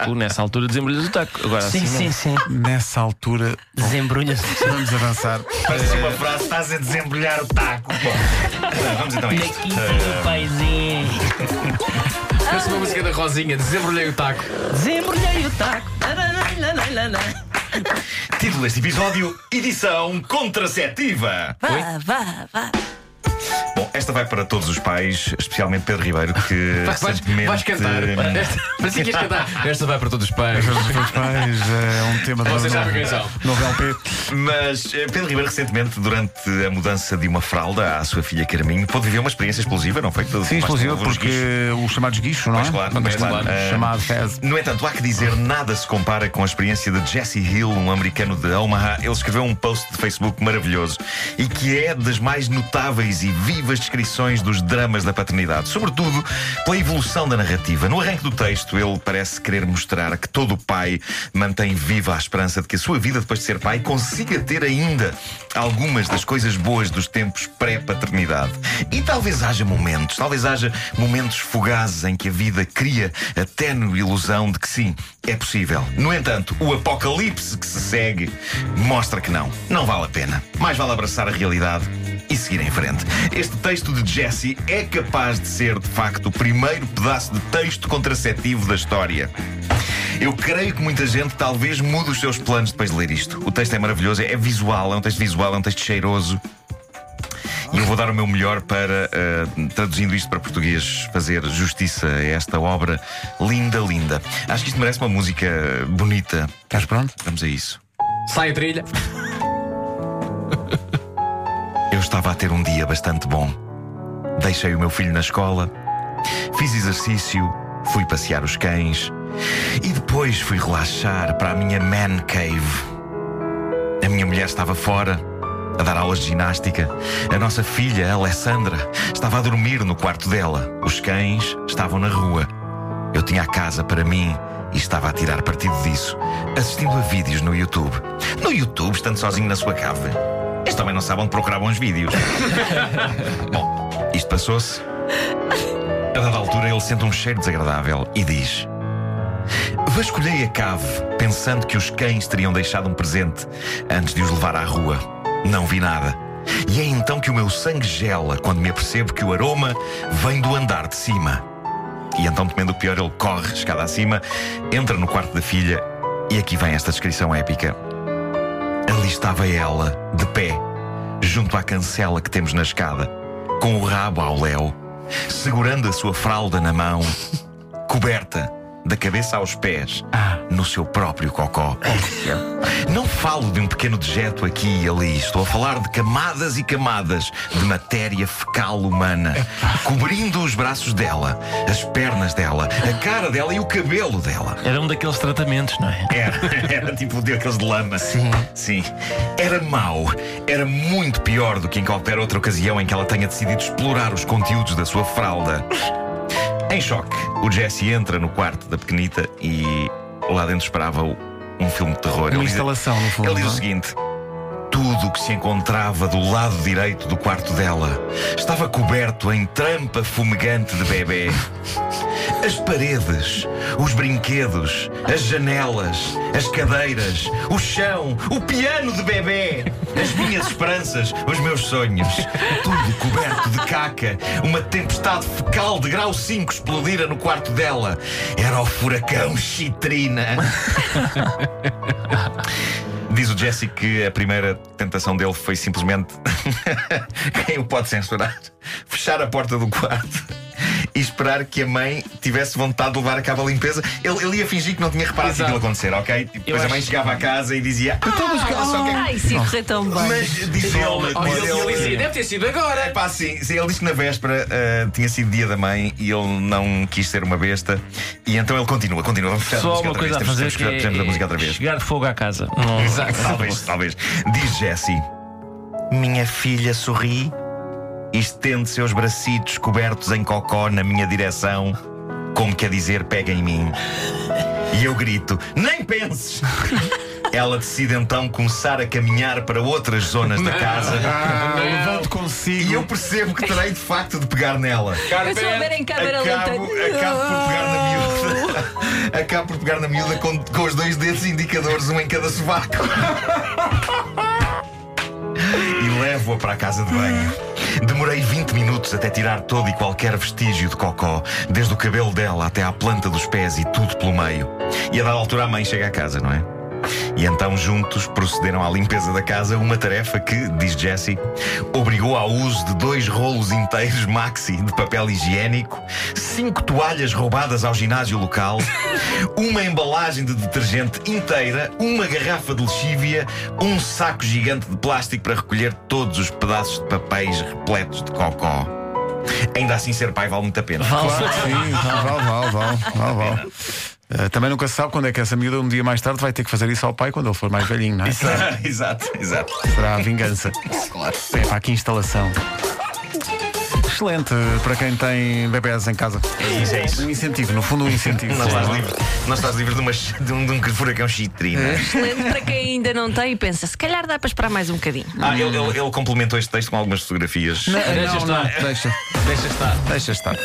taco. Nessa altura desembrulhas o taco. Agora Sim, assim, sim, não. sim. Nessa altura, Desembrulha-se. vamos avançar. Parece assim uma frase, estás a desembrulhar o taco. Bom, vamos então a isto. quinta do paizinho. Parece uma música da Rosinha, desembrulhei o taco. Desembrulhei o taco. Título deste episódio: Edição Contraceptiva. Vá, vá, vá. Esta vai para todos os pais, especialmente Pedro Ribeiro, que Vais, vais, recentemente. vais cantar. Esta, parecia que ias cantar. Esta vai para todos os pais. Os meus pais é um tema do Vocês novo, sabem quem são. novo LP. Mas eh, Pedro Ribeiro, recentemente, durante a mudança de uma fralda à sua filha Carminho, pôde viver uma experiência explosiva, não foi? Sim, explosiva, porque os chamados guichos, não é? Pois claro, pois claro. Ah, Chamado Fez. No entanto, há que dizer, nada se compara com a experiência de Jesse Hill, um americano de Omaha. Ele escreveu um post de Facebook maravilhoso e que é das mais notáveis e vivas descrições dos dramas da paternidade, sobretudo pela evolução da narrativa. No arranque do texto, ele parece querer mostrar que todo pai mantém viva a esperança de que a sua vida depois de ser pai consiga ter ainda algumas das coisas boas dos tempos pré-paternidade. E talvez haja momentos, talvez haja momentos fugazes em que a vida cria a ténue ilusão de que sim, é possível. No entanto, o apocalipse que se segue mostra que não. Não vale a pena. Mais vale abraçar a realidade seguir em frente. Este texto de Jesse é capaz de ser, de facto, o primeiro pedaço de texto contraceptivo da história. Eu creio que muita gente talvez mude os seus planos depois de ler isto. O texto é maravilhoso, é visual, é um texto visual, é um texto cheiroso. E eu vou dar o meu melhor para, eh, traduzindo isto para português, fazer justiça a esta obra linda, linda. Acho que isto merece uma música bonita. Estás pronto? Vamos a isso. Sai a trilha. Eu estava a ter um dia bastante bom. Deixei o meu filho na escola, fiz exercício, fui passear os cães e depois fui relaxar para a minha man cave. A minha mulher estava fora, a dar aulas de ginástica. A nossa filha, Alessandra, estava a dormir no quarto dela. Os cães estavam na rua. Eu tinha a casa para mim e estava a tirar partido disso, assistindo a vídeos no YouTube. No YouTube, estando sozinho na sua cave. Este homem não sabe onde procurar bons vídeos. Bom, isto passou-se. A dada altura, ele sente um cheiro desagradável e diz: Vasculhei a cave, pensando que os cães teriam deixado um presente antes de os levar à rua. Não vi nada. E é então que o meu sangue gela quando me apercebo que o aroma vem do andar de cima. E então, temendo o pior, ele corre escada acima, entra no quarto da filha e aqui vem esta descrição épica. Ali estava ela, de pé, junto à cancela que temos na escada, com o rabo ao léu, segurando a sua fralda na mão, coberta da cabeça aos pés, no seu próprio cocó. Não falo de um pequeno dejeto aqui e ali, estou a falar de camadas e camadas de matéria fecal humana, cobrindo os braços dela, as pernas dela, a cara dela e o cabelo dela. Era um daqueles tratamentos, não é? Era, era tipo daqueles de lama. Sim. Sim. Era mau. Era muito pior do que em qualquer outra ocasião em que ela tenha decidido explorar os conteúdos da sua fralda. Em choque, o Jesse entra no quarto da pequenita e lá dentro esperava um filme de terror. Uma Ele diz- instalação, no fundo. Ele diz o é? seguinte: tudo o que se encontrava do lado direito do quarto dela estava coberto em trampa fumegante de bebê. As paredes, os brinquedos, as janelas, as cadeiras, o chão, o piano de bebê, as minhas esperanças, os meus sonhos. Tudo coberto de caca. Uma tempestade fecal de grau 5 explodira no quarto dela. Era o furacão Chitrina. Diz o Jesse que a primeira tentação dele foi simplesmente. Quem o pode censurar? Fechar a porta do quarto e esperar que a mãe tivesse vontade de levar a cabo a limpeza. Ele, ele ia fingir que não tinha reparado que Exato. aquilo acontecer, ok? E depois a mãe chegava à casa e dizia. Ah, olha só que é que-" Ai, se correr tão bem. Mas diz ele. Diz ele, dizia, deve ter sido agora. é pá, sim, sim, ele disse que na véspera ah, tinha sido dia da mãe e ele não quis ser uma besta. E então ele continua, continua. Vamos fechar a Só música uma coisa a fazer Temos, que temos, temos a música outra é vez. chegar fogo à casa. Não- Exato. Talvez, talvez. Diz Jessie: Minha filha sorri e estende seus bracitos cobertos em cocó na minha direção, como quer dizer, pega em mim. E eu grito: Nem penses! Ela decide então começar a caminhar para outras zonas da casa. Ah, Não. levando E consigo. eu percebo que terei de facto de pegar nela. Eu a ver em câmera Acabo, lenta. acabo por pegar na miúda. Acabo por pegar na miúda com, com os dois dedos indicadores, um em cada sovaco. Levo-a para a casa de banho. Demorei 20 minutos até tirar todo e qualquer vestígio de cocó, desde o cabelo dela até à planta dos pés e tudo pelo meio. E a dada altura a mãe chega à casa, não é? E então juntos procederam à limpeza da casa, uma tarefa que, diz Jessie, obrigou ao uso de dois rolos inteiros maxi de papel higiênico, cinco toalhas roubadas ao ginásio local, uma embalagem de detergente inteira, uma garrafa de lexívia, um saco gigante de plástico para recolher todos os pedaços de papéis repletos de cocó. Ainda assim, ser pai vale muito a pena. Claro que sim, vale, vale, vale, vale, vale. Eh, também nunca se sabe quando é que essa miúda um dia mais tarde vai ter que fazer isso ao pai quando ele for mais velhinho, não é? exato, exato. Será a vingança. Claro. É para que instalação. Excelente para quem tem bebés em casa. É isso, é isso. Um incentivo, no fundo, um incentivo. Não estás livre, não estás livre de, uma, de, um, de um furacão chitrina. Excelente para quem ainda não tem e pensa, se calhar dá para esperar mais um bocadinho. Ah, ele, ele- ele complementou este texto com algumas fotografias. Não, não, não, estar. deixa, Deixa estar. deixa estar.